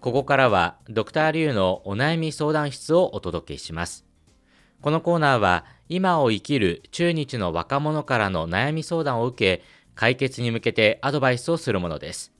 ここからはドクターリュウのお悩み相談室をお届けします。このコーナーは今を生きる中日の若者からの悩み相談を受け、解決に向けてアドバイスをするものです。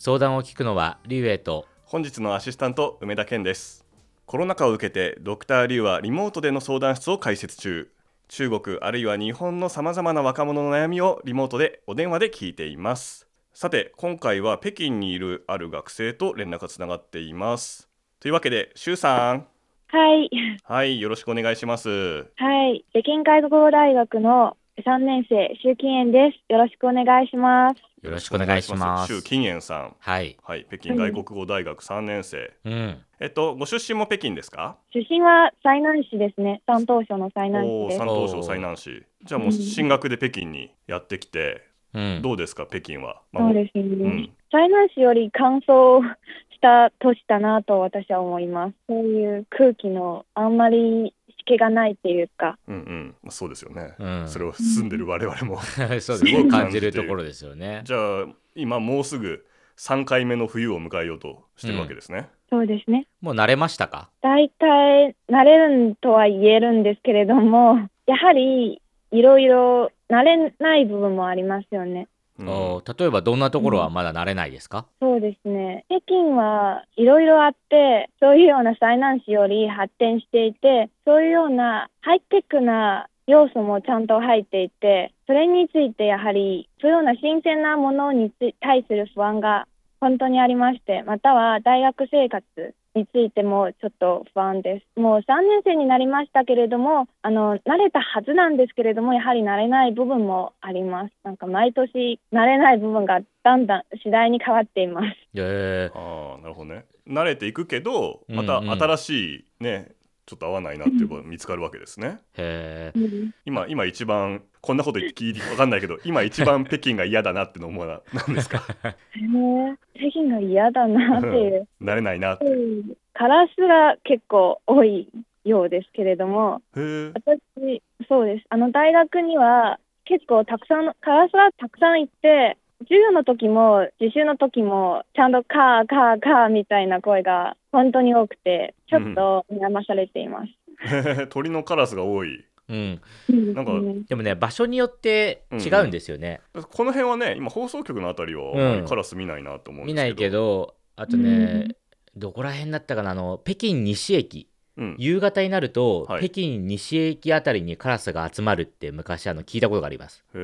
相談を聞くのはリュウエイと本日のアシスタント梅田健ですコロナ禍を受けてドクターリュウはリモートでの相談室を開設中中国あるいは日本のさまざまな若者の悩みをリモートでお電話で聞いていますさて今回は北京にいるある学生と連絡がつながっていますというわけで周さんはい。はいよろしくお願いしますはい。北京外国語大学の3年生、周金燕です。よろしくお願いします。よろしくお願いします。周金燕さんはい。はい北京外国語大学3年生うん。えっとご出身も北京ですか？出身は済南市ですね。山東省の済南市です山。東省済南市じゃあもう進学で北京にやってきて、うん。どうですか北京は、まあそうですね。ん済南市より乾燥した都市だなと私は思います。そういう空気のあんまり湿気がないっていうか。うんうんまあそうですよね、うんそれを住んでる我々も そうですすご感感じるところですよね。じゃあ今もうすぐ3回目の冬を迎えようとしてるわけですね、そうですね。もう慣れましたか？大体慣れるとは言えるんですけれども、やはりいろいろ慣れない部分もありますよね。うんお例えばどんなところはまだ慣れないですか、そうですね。北京はいろいろあって、そういうような災難市より発展していて、そういうようなハイテクな要素もちゃんと入っていて、それについてやはり、そういうような新鮮なものにつ対する不安が本当にありまして、または大学生活についてもちょっと不安です。もう3年生になりましたけれども、あの、慣れたはずなんですけれども、やはり慣れない部分もあります。なんか毎年慣れない部分がだんだん次第に変わっています。え ああなるほどね慣れていくけどまたうんうん新しいね、ちょっと合わないなっていうことが見つかるわけですね。ー、へ今今一番こんなこと言って聞いてわかんないけど今一番北京が嫌だなっての思うのは何ですか？へえ北京が嫌だなって。いう。慣れないなって。へうん。カラスが結構多いようですけれども、え私、そうです。あの大学には結構たくさん、カラスがたくさんいて、授業の時も自習の時もちゃんとカーカーカーみたいな声が本当に多くて、ちょっと悩まされています。へえ鳥のカラスが多いうん。なんかうんでもね、場所によって違うんですよね。この辺はね今放送局のあたりは、カラス見ないなと思うんですけど見ないけ、ど、あとね、どこら辺だったかな、あの、北京西駅。うん、夕方になると、はい。北京西駅あたりにカラスが集まるって昔あの聞いたことがあります。へう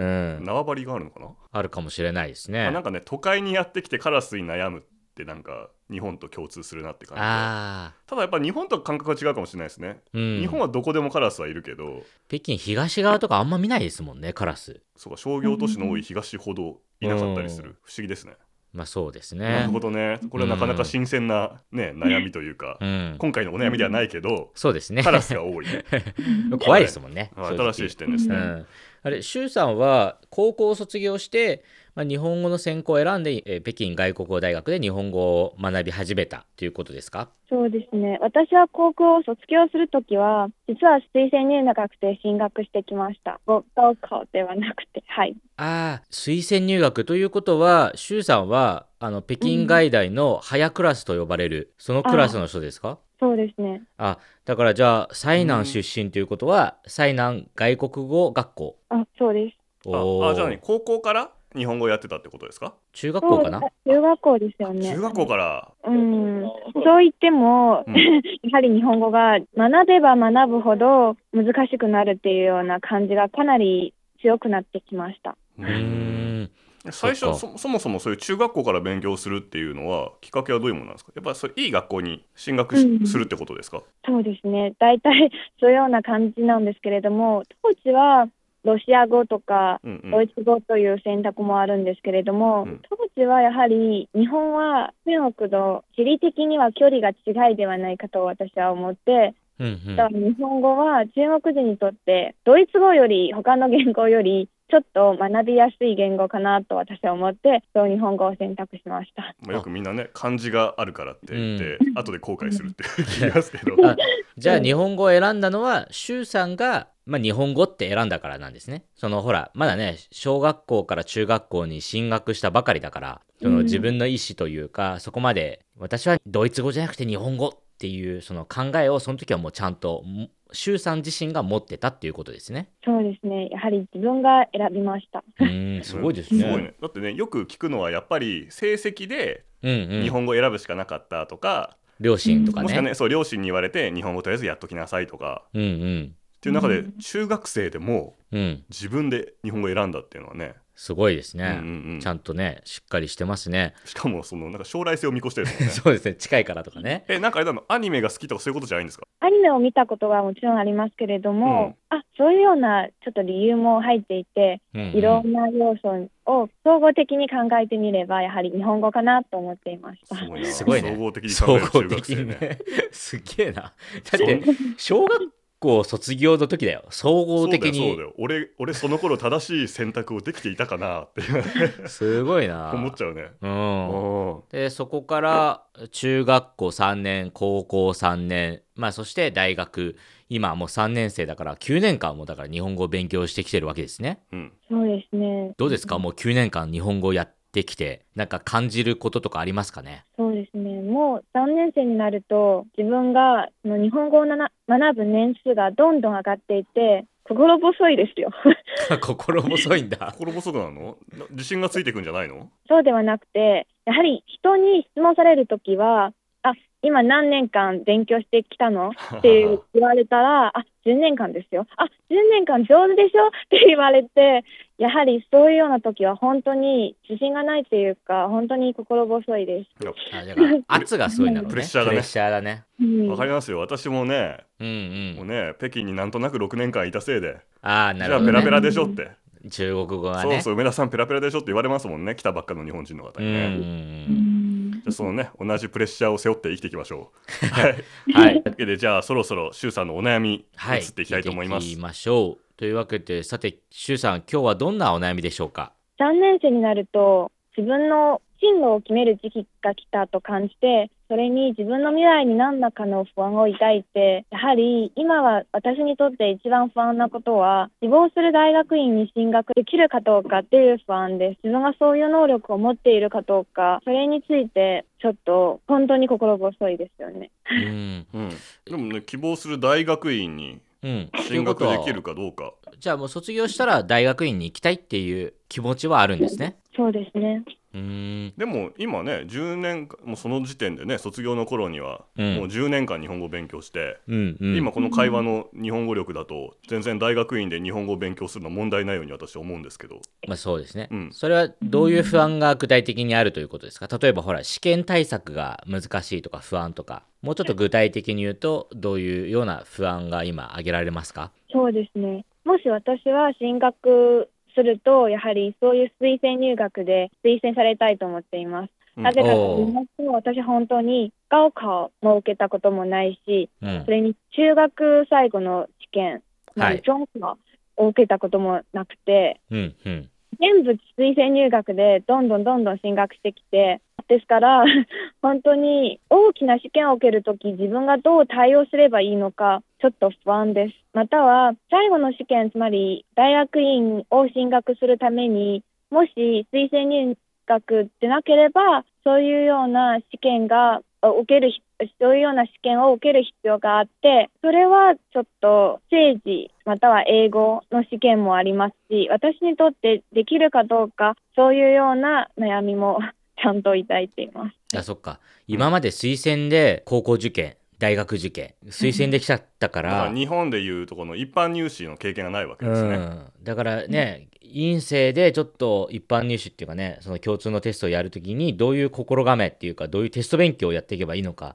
え、ん。縄張りがあるのかな、あるかもしれないですね。あなんかね都会にやってきてカラスに悩むってなんか日本と共通するなって感じただやっぱ日本と感覚が違うかもしれないですね、ーうん。日本はどこでもカラスはいるけど。北京東側とかあんま見ないですもんね、カラス。そうか商業都市の多い東ほどいなかったりする、うん。不思議ですねまあそうですねなるほ。どねこれはなかなか新鮮な、ね、悩みというか、うん。今回のお悩みではないけど、そうですね。カラスが多い、怖いですもんね。新しい視点ですね、うん、あれ周さんは高校を卒業して、まあ、日本語の専攻を選んで、えー北京外国語大学で日本語を学び始めたということですか？そうですね。私は高校を卒業するときは、実は推薦入学で進学してきました。ご高校ではなくて、はい。ああ推薦入学ということは周さんはあの北京外大の早クラスと呼ばれる、そのクラスの人ですか？そうですね。あだからじゃあ災難出身ということは災難外国語学校あ、そうです。ああじゃあ、ね、高校から？日本語をやってたってことですか、中学校かな？中学校ですよね。中学校から。うん。そう言っても、うん。やはり日本語が学べば学ぶほど難しくなるっていうような感じがかなり強くなってきました。うーん。最初そっそそもそもそういう中学校から勉強するっていうのはきっかけはどういうものなんですか？やっぱりそれいい学校に進学しうん。するってことですか？そうですね。大体そういうような感じなんですけれども、当時はロシア語とかドイツ語という選択もあるんですけれども、うん。当時はやはり日本は中国と地理的には距離が違いではないかと私は思って、うんうん。だから日本語は中国人にとってドイツ語より他の言語よりちょっと学びやすい言語かなと私は思ってそう日本語を選択しました。まあ、よくみんなね漢字があるからって言って、後で後悔するって聞きますけどあじゃあ日本語を選んだのは周さんが、まあ、日本語って選んだからなんですね。そのほらまだね小学校から中学校に進学したばかりだからそのうん自分の意思というか、そこまで私はドイツ語じゃなくて日本語っていうその考えをその時はもうちゃんとも周さん自身が持ってたっていうことですね。そうですね。やはり自分が選びました。うーんすごいですね。すごいねだってねよく聞くのはやっぱり成績でうんうん、日本語選ぶしかなかったとか、両親とかもしくはね。ねそう両親に言われて日本語とりあえずやっときなさいとかうんうんっていう中でうん中学生でもうん自分で日本語選んだっていうのはね、すごいですね、うんうんうん。ちゃんとねしっかりしてますね。しかもそのなんか将来性を見越してるね。そうですね。近いからとかね。えなんかあれなのアニメが好きとかそういうことじゃないんですか？アニメを見たことはもちろんありますけれども、あそういうようなちょっと理由も入っていて、うんうん。いろんな要素を総合的に考えてみれば、やはり日本語かなと思っていました。すごいね。総合的に考総える中学合的生ねにね。すげえな。だって小学校卒業の時だよ。総合的に。そうだよそうだよ。俺 俺その頃正しい選択をできていたかなって。すごいな。思っちゃうね。うん。おでそこから中学校3年高校3年まあそして大学。今もう3年生だから9年間もだから日本語を勉強してきてるわけですね。うん。そうですね。どうですか？もう9年間日本語をやってきてなんか感じることとかありますかね？そうですね。もう3年生になると、自分がその日本語を学ぶ年数がどんどん上がっていて、心細いですよ。心細いんだ心細くなるの？な自信がついてくんじゃないの？そうではなくて、やはり人に質問されるときは、あ、今何年間勉強してきたの？って 言われたら、あ、10年間ですよ。あ、10年間上手でしょ？って言われて、やはりそういうような時は本当に自信がないというか、本当に心細いです。いやあだから圧がすごいんだろうね。プレッシャーがね。プレッシャーだね。うん。わかりますよ。私もねうんうもうんね北京になんとなく6年間いたせいであなるほど、ね、ゃあペラペラでしょって。中国語がそうねそう梅田さんペラペラでしょって言われますもんね。来たばっかの日本人の方うんにね、うんじゃあそのね。同じプレッシャーを背負って生きていきましょう。はい。う んはい。というわけでじゃあそろそろ周さんのお悩み移はい。っていきたいと思います、聞てきましょう。というわけでさて周さん今日はどんなお悩みでしょうか？3年生になると自分の進路を決める時期が来たと感じてそれに自分の未来に何らかの不安を抱いてやはり今は私にとって一番不安なことは希望する大学院に進学できるかどうかっていう不安です。自分がそういう能力を持っているかどうかそれについてちょっと本当に心細いですよね。うん。うん、でもね希望する大学院にうん。進学できるかか。どうかじゃあもう卒業したら大学院に行きたいっていう気持ちはあるんですね。そうですねでも今ね10年間もうその時点でね卒業の頃にはうん。もう10年間日本語を勉強して、うんうん。今この会話の日本語力だと全然大学院で日本語を勉強するのは問題ないように私は思うんですけど。まあそうですね、うん。それはどういう不安が具体的にあるということですか？例えばほら試験対策が難しいとか不安とか。もうちょっと具体的に言うとどういうような不安が今挙げられますか？そうですね。もし私は進学すると、やはりそういう推薦入学で推薦されたいと思っています。うん。なぜかと言いますと、私本当に高考も受けたこともないし、うん。それに中学最後の試験、はい。り中考を受けたこともなくて、うんうん全部推薦入学でどんどんどんどん進学してきて、ですから、本当に大きな試験を受けるとき、自分がどう対応すればいいのか、ちょっと不安です。または、最後の試験、つまり大学院を進学するために、もし推薦入学でなければ、そういうような試験が受ける、そういうような試験を受ける必要があって、それはちょっと政治、または英語の試験もありますし、私にとってできるかどうか、そういうような悩みも ちゃんと抱いています。あそっか。今まで推薦で高校受験大学受験推薦できちゃったか、だからら日本でいうとこの一般入試の経験がないわけですね、うん、だからね、院生でちょっと一般入試っていうかねその共通のテストをやるときにどういう心構えっていうかどういうテスト勉強をやっていけばいいのか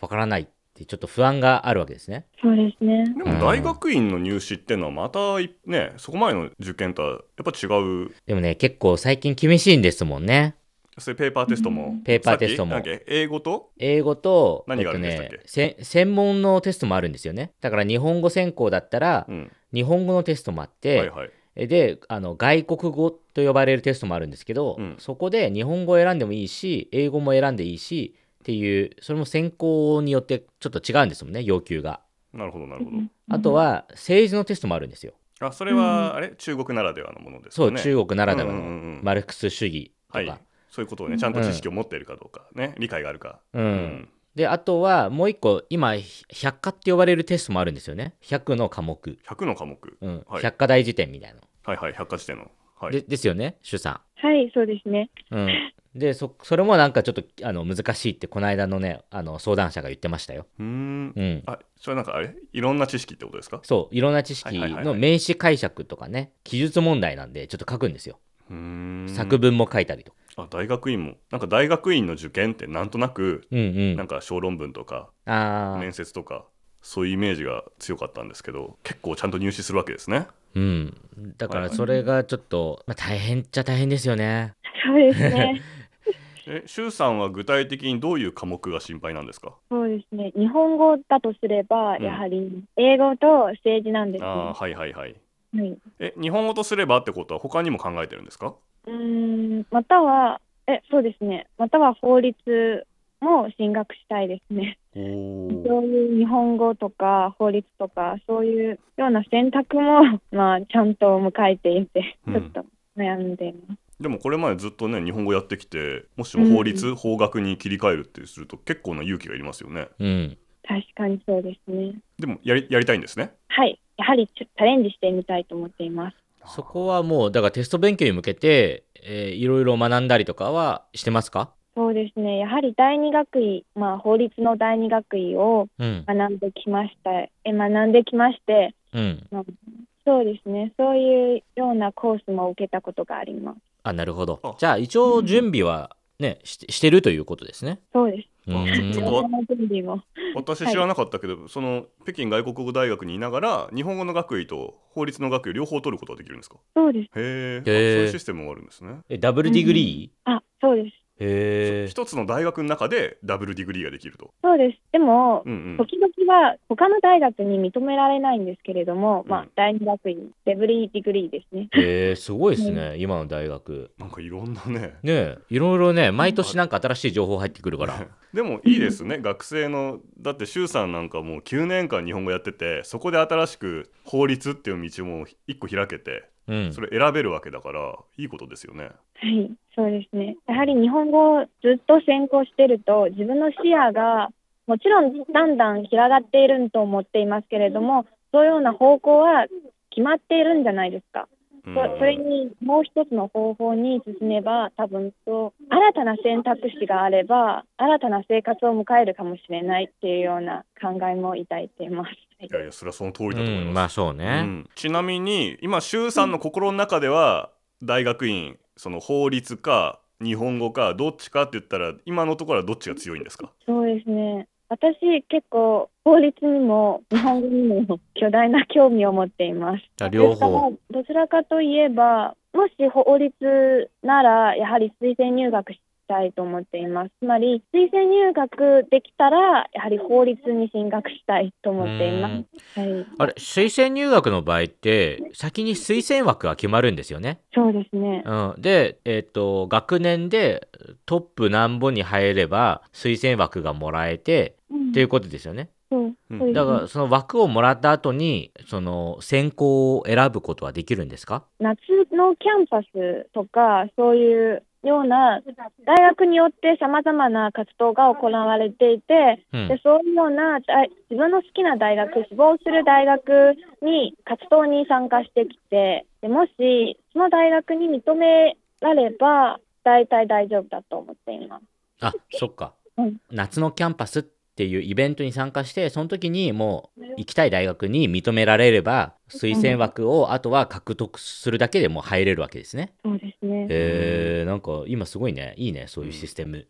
わからない。ってちょっと不安があるわけですね。そうですね。でも大学院の入試ってのはまたいねそこまでの受験とはやっぱ違う。でもね結構最近厳しいんですもんね。それペーパーテストもペーパーテストも。英語と？英語と何があるんでしたっけ？えっとね、せ専門のテストもあるんですよね。だから日本語専攻だったら、うん。日本語のテストもあって、はいはい。であの外国語と呼ばれるテストもあるんですけど、うん。そこで日本語を選んでもいいし英語も選んでいいしっていうそれも専攻によってちょっと違うんですもんね要求が。なるほどなるほど。あとは政治のテストもあるんですよ。あそれはあれ？中国ならではのものですそう、中国ならではのうんうんうんマルクス主義とか、はい。そういうことをねちゃんと知識を持っているかどうかね、理解があるか。うん。であとはもう一個今百科って呼ばれるテストもあるんですよね。100の科目、100の科目、うん。はい。百科大辞典みたいなの、はいはい百科事典の。はい。でですよね主さはい、そうですね。ん、うん、でそそれもなんかちょっとあの難しいってこの間のねあの相談者が言ってましたよ、うーん。うん、あそれなんかあれ？いろんな知識ってことですか？そういろんな知識の名詞解釈とかね記述問題なんでちょっと書くんですよ。うーん。作文も書いたりとか。あ大学院も。なんか大学院の受験ってなんとなくうんうん。なんか小論文とかああ面接とかそういうイメージが強かったんですけど結構ちゃんと入試するわけですね。うん。だからそれがちょっと、まあ、大変っちゃ大変ですよね。そうですね。え周さんは具体的にどういう科目が心配なんですか？そうですね。日本語だとすれば、うんやはり英語と政治なんですね。ああはいはいはいはい。え日本語とすればってことは他にも考えてるんですか？うーん、または、え、そうですね。または法律も進学したいですね。おそういう日本語とか法律とか、そういうような選択も、まあ、ちゃんと迎えていて、うんちょっと悩んでいます。でもこれまでずっとね日本語やってきてもしも法律、法学に切り替えるってすると結構な勇気がいりますよねうん確かにそうですね。でもやりやりたいんですね？はい。やはりちょチャレンジしてみたいと思っています。そこはもうだからテスト勉強に向けて、えーいろいろ学んだりとかはしてますか？そうですね。やはり第二学位、まあ、法律の第二学位をうん学んできました。え、学んできまして、うんまあそうですね。そういうようなコースも受けたことがあります。あなるほど。あ。じゃあ一応準備はねしてしてるということですね。そうです。ちょっとーんその準備も。私知らなかったけど、その北京外国語大学にいながら日本語の学位と法律の学位両方取ることができるんですか？そうです。へえ、そういうシステムもあるんですね。えダブルディグリあ、そうです。一つの大学の中で double degree ができると。そうです。でも、うんうん。時々は他の大学に認められないんですけれども、まあうん、第二学位、 double degree ですね。へえすごいですね今の大学。なんかいろんなね。ねえいろいろね毎年なんか新しい情報入ってくるから。でもいいですね。学生のだって周さんなんかもう9年間日本語やっててそこで新しく法律っていう道も一個開けてうんそれ選べるわけだからいいことですよねはい、そうですね。やはり日本語をずっと専攻してると、自分の視野がもちろんだんだん広がっていると思っていますけれども、そういうような方向は決まっているんじゃないですか。うん。そそれにもう一つの方法に進めば、多分と新たな選択肢があれば、新たな生活を迎えるかもしれないっていうような考えも抱いています。はい。いやいやそれはその通りだと思います、うんまあそうね、うん。ちなみに今周さんの心の中では大学院その法律か日本語かどっちかって言ったら今のところはどっちが強いんですか？そうですね。私、結構、法律にも日本語にも巨大な興味を持っています。あ両方どちらかといえば、もし法律なら、やはり推薦入学したいと思っています。つまり、推薦入学できたら、やはり法律に進学したいと思っています。はい、あれ推薦入学の場合って先に推薦枠が決まるんですよねそうですね。うん、で、えっと学年でトップ何本に入れば推薦枠がもらえてうんっていうことですよね。だからその枠をもらった後にその専攻を選ぶことはできるんですか？夏のキャンパスとか、そういうような、大学によってさまざまな活動が行われていて、うん。でそういうような大自分の好きな大学、志望する大学に活動に参加してきて、でもしその大学に認められば、大体大丈夫だと思っています。あそっか、うん。夏のキャンパスっていうイベントに参加してその時にもう行きたい大学に認められれば推薦枠をあとは獲得するだけでもう入れるわけですね。そうですね。へえなんか今すごいね。いいねそういうシステム。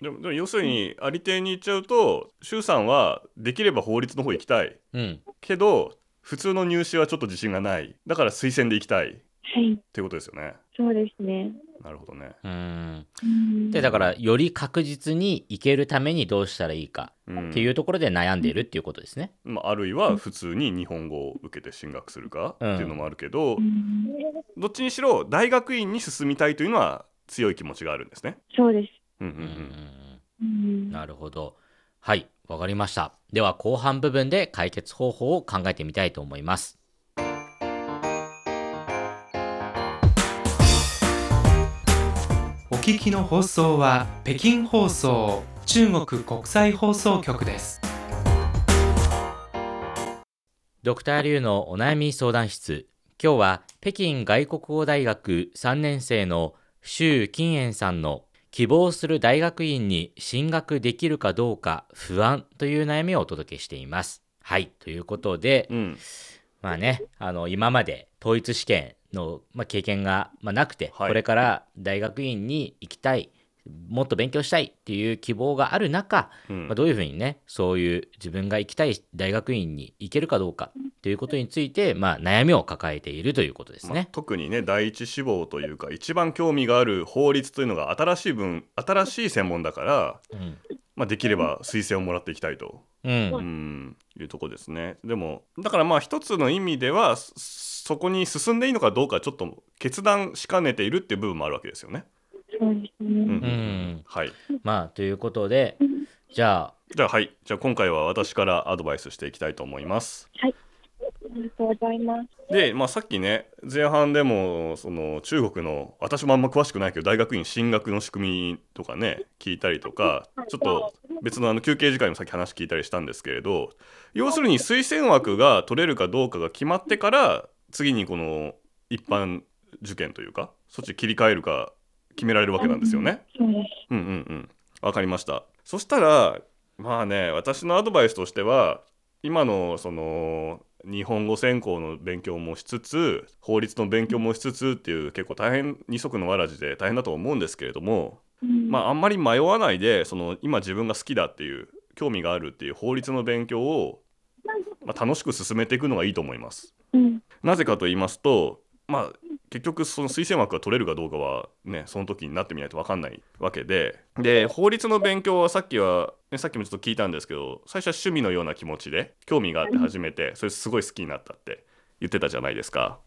でもでも要するにありていに言っちゃうと周さんはできれば法律の方行きたい。うん。けど普通の入試はちょっと自信がない。だから推薦で行きたい。っはい、ていうことですよね。そうですね。なるほどねうんうんでだからより確実に行けるためにどうしたらいいかうんっていうところで悩んでいるっていうことですね。まあ、あるいは普通に日本語を受けて進学するかっていうのもあるけど、うんどっちにしろ大学院に進みたいというのは強い気持ちがあるんですね。そうです。うんうんうんうんなるほど。はい、わかりました。では後半部分で解決方法を考えてみたいと思います。聞きの放送は北京放送中国国際放送局です。ドクターリュウのお悩み相談室。今日は北京外国語大学3年生の周金燕さんの希望する大学院に進学できるかどうか不安という悩みをお届けしています。はいということで、うんまあねあの今まで統一試験の、まあ、経験が、まあ、なくて、はい。これから大学院に行きたいもっと勉強したいっていう希望がある中、うん。まあ、どういうふうにねそういう自分が行きたい大学院に行けるかどうかということについて、まあ、悩みを抱えているということですまあね。特にね第一志望というか一番興味がある法律というのが新しい分新しい専門だから、うんまあ、できれば推薦をもらっていきたいと、うん。うん、いうとこですね。でもだからまあ一つの意味ではそそこに進んでいいのかどうかちょっと決断しかねているっていう部分もあるわけですよね。そうんね。うん。はい、まあということでじゃあ。じゃあはい。じゃあ今回は私からアドバイスしていきたいと思います。ありがとうございます。で、まあ、さっきね前半でもその中国の私もあんま詳しくないけど大学院進学の仕組みとかね聞いたりとかちょっと別のあの休憩時間にもさっき話聞いたりしたんですけれど要するに推薦枠が取れるかどうかが決まってから次にこの一般受験というかそっち切り替えるか決められるわけなんですよね。うんうんうんわかりましたそしたらまあね私のアドバイスとしては今のその日本語専攻の勉強もしつつ法律の勉強もしつつっていう結構大変二足のわらじで大変だと思うんですけれどもうんまああんまり迷わないでその今自分が好きだっていう興味があるっていう法律の勉強を、まあ、楽しく進めていくのがいいと思います。うん。なぜかと言いますと、まあ、結局その推薦枠が取れるかどうかはねその時になってみないと分かんないわけでで法律の勉強はさっきは、ね、さっきもちょっと聞いたんですけど最初は趣味のような気持ちで興味があって始めてそれすごい好きになったって言ってたじゃないですか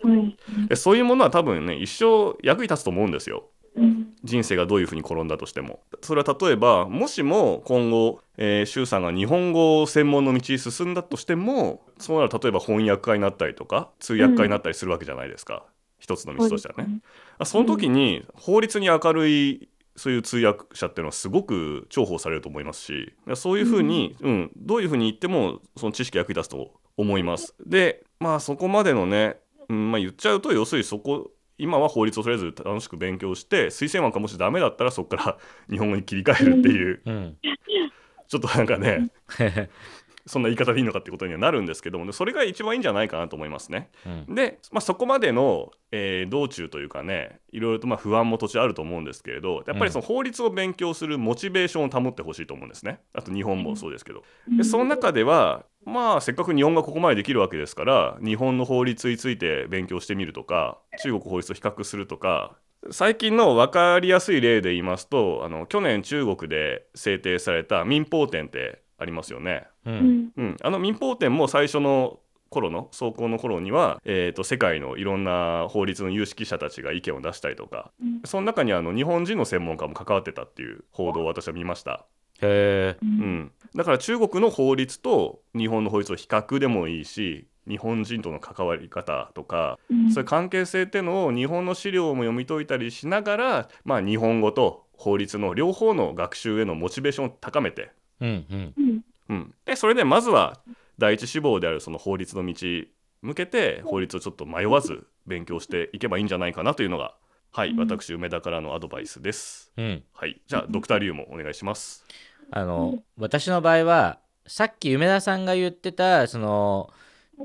そうですね。でそういうものは多分ね一生役に立つと思うんですようん。人生がどういうふうに転んだとしても。それは例えばもしも今後、えー、周さんが日本語専門の道に進んだとしてもそうなら例えば翻訳家になったりとか通訳家になったりするわけじゃないですか、一つの道としてはね。あその時に法律に明るいそういう通訳者っていうのはすごく重宝されると思いますしそういうふうに、うんどういうふうに言ってもその知識が役に立つと思います。でまあそこまでのね、うんまあ、言っちゃうと要するにそこ今は法律をとりあえず楽しく勉強して推薦枠がもしダメだったらそこから 日本語に切り替えるっていう。うん。ちょっとなんかね そんな言い方でいいのかってことにはなるんですけどもそれが一番いいんじゃないかなと思いますね。うん。で、まあ、そこまでの、えー道中というかねいろいろとまあ不安も途中あると思うんですけれどやっぱりその法律を勉強するモチベーションを保ってほしいと思うんですね。あと日本もそうですけど。でその中ではまあせっかく日本がここまでできるわけですから日本の法律について勉強してみるとか中国法律と比較するとか最近の分かりやすい例で言いますとあの去年中国で制定された民法典ってありますよね。ううんん。うん、あの民法典も最初の頃の走行の頃には、えー、と世界のいろんな法律の有識者たちが意見を出したりとかうんその中にあの日本人の専門家も関わってたっていう報道を私は見ました、へえう。うんん、だから中国の法律と日本の法律を比較でもいいし日本人との関わり方とかうんそういう関係性っていうのを日本の資料も読み解いたりしながら、まあ、日本語と法律の両方の学習へのモチベーションを高めてうんうんうん。うん、でそれでまずは第一志望であるその法律の道向けて法律をちょっと迷わず勉強していけばいいんじゃないかなというのがはいうん私梅田からのアドバイスです。うんはいじゃあドクターリュウもお願いします。あの私の場合はさっき梅田さんが言ってたその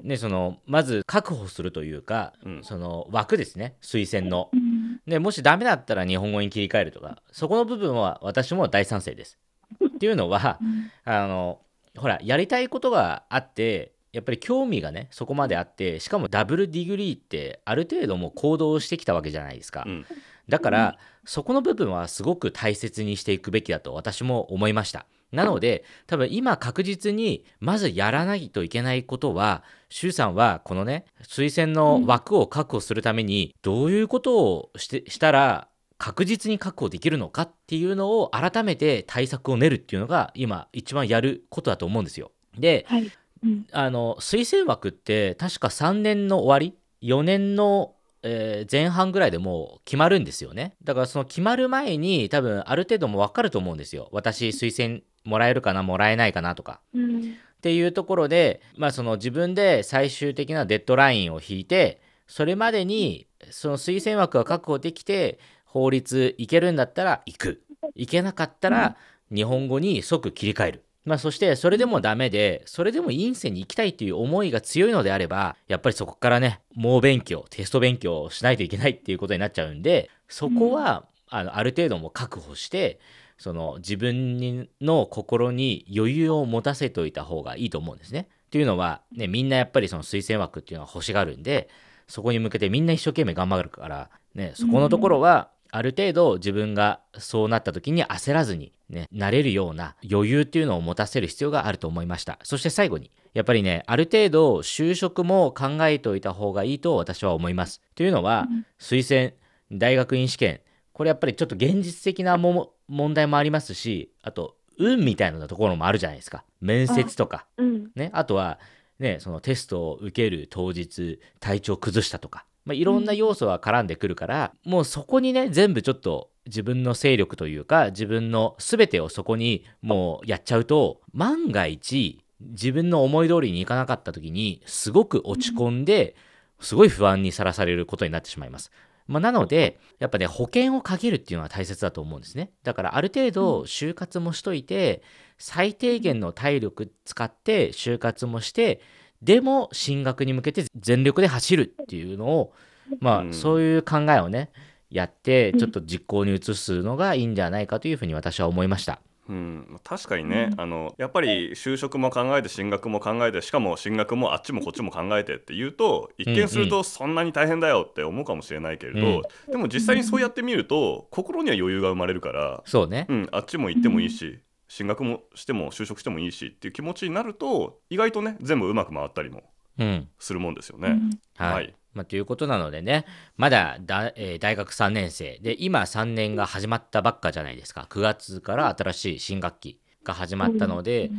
ねそのまず確保するというか、うんその枠ですね推薦のうん。でもしダメだったら日本語に切り替えるとかそこの部分は私も大賛成です。っていうのはあのほらやりたいことがあってやっぱり興味がねそこまであってしかもダブルディグリーってある程度もう行動してきたわけじゃないですか。うんだからそこの部分はすごく大切にしていくべきだと私も思いました。なので多分今確実にまずやらないといけないことは周さんはこのね推薦の枠を確保するためにどういうことをしてしたら確実に確保できるのかっていうのを改めて対策を練るっていうのが今一番やることだと思うんですよ。ではい。うん。あの推薦枠って確か3年の終わり？4年のえー前半ぐらいでもう決まるんですよね。だからその決まる前に多分ある程度もう分かると思うんですよ。私推薦もらえるかなもらえないかなとか。うんっていうところで、まあ、その自分で最終的なデッドラインを引いてそれまでにその推薦枠が確保できて法律いけるんだったら行く。いけなかったら日本語に即切り替える、まあ、そしてそれでもダメでそれでも院生に行きたいっていう思いが強いのであればやっぱりそこからね猛勉強テスト勉強をしないといけないっていうことになっちゃうんでそこはあのある程度も確保してその自分にの心に余裕を持たせておいた方がいいと思うんですね。っていうのは、ね、みんなやっぱりその推薦枠っていうのは欲しがるんでそこに向けてみんな一生懸命頑張るから、ね、そこのところはある程度自分がそうなった時に焦らずに、ね、なれるような余裕っていうのを持たせる必要があると思いました。そして最後にやっぱりねある程度就職も考えておいた方がいいと私は思います。というのは推薦大学院試験これやっぱりちょっと現実的なも問題もありますしあと運みたいなところもあるじゃないですか。面接とか。うん。ね、あとは、ね、そのテストを受ける当日体調崩したとか、まあ、いろんな要素が絡んでくるから、もうそこにね全部ちょっと自分の勢力というか自分の全てをそこにもうやっちゃうと万が一自分の思い通りにいかなかった時にすごく落ち込んですごい不安にさらされることになってしまいます。まあ、なのでやっぱね保険をかけるっていうのは大切だと思うんですね。だからある程度就活もしといて最低限の体力使って就活もしてでも進学に向けて全力で走るっていうのをまうん。あそういう考えをねやってちょっと実行に移すのがいいんじゃないかというふうに私は思いました。うん、確かにね、あのやっぱり就職も考えて進学も考えてしかも進学もあっちもこっちも考えてっていうと一見するとそんなに大変だよって思うかもしれないけれど、でも実際にそうやってみると心には余裕が生まれるから、そうね。うん、あっちも行ってもいいし進学もしても就職してもいいしっていう気持ちになると意外とね全部うまく回ったりもうん。するもんですよね。はい、はいまあ、ということなのでねまだだ、えー大学3年生。で今3年が始まったばっかじゃないですか。9月から新しい新学期が始まったので、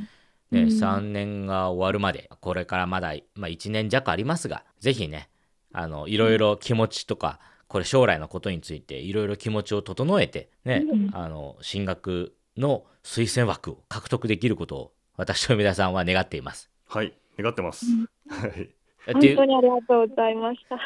ね、3年が終わるまでこれからまだ、まあ、1年弱ありますがぜひねあのいろいろ気持ちとかこれ将来のことについていろいろ気持ちを整えて、ねあの進学の推薦枠を獲得できることを私と梅田さんは願っています。はい願ってます。はい本当にありがとうございました。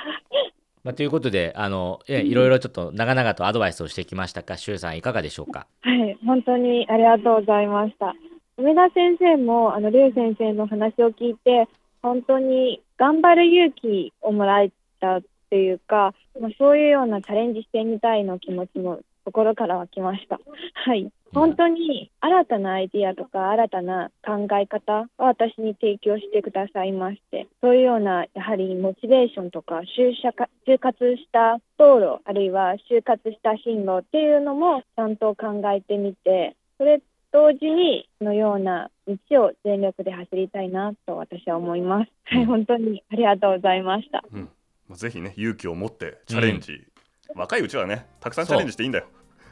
まあ、ということであのえいろいろちょっと長々とアドバイスをしてきましたが周さんいかがでしょうか？はい、本当にありがとうございました。梅田先生も、あの、劉先生の話を聞いて、本当に頑張る勇気をもらえたっていうか、まあ、そういうようなチャレンジしてみたいの気持ちも心から湧きました。はい。本当に新たなアイディアとか新たな考え方を私に提供してくださいまして、そういうようなやはりモチベーションとか就社か就活した道路、あるいは就活した進路っていうのもちゃんと考えてみて、それ同時にそのような道を全力で走りたいなと私は思います。はい、本当にありがとうございました。うん、ぜひね勇気を持ってチャレンジ、若いうちはねたくさんチャレンジしていいんだよ。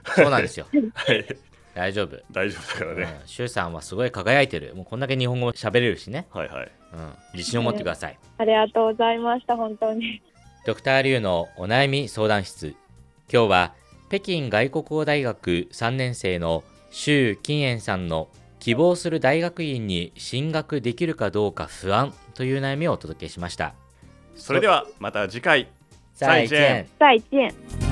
そうなんですよ。はい大丈夫大丈夫だからね。うん周さんはすごい輝いてるもうこんだけ日本語喋れるしね、はいはい。うん、自信を持ってくださいありがとうございました、本当に。ドクターリュウのお悩み相談室今日は北京外国語大学3年生の周金燕さんの希望する大学院に進学できるかどうか不安という悩みをお届けしましたそれではまた次回。再见再见。